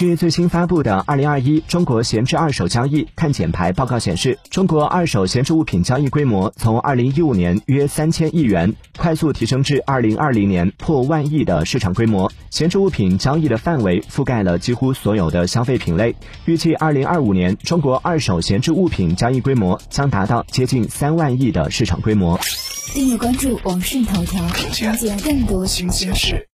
据最新发布的《二零二一中国闲置二手交易碳减排报告》显示，中国二手闲置物品交易规模从二零一五年约三千亿元，快速提升至二零二零年破万亿的市场规模。闲置物品交易的范围覆盖了几乎所有的消费品类。预计二零二五年，中国二手闲置物品交易规模将达到接近三万亿的市场规模。订阅关注网讯头条，了解更多新鲜事。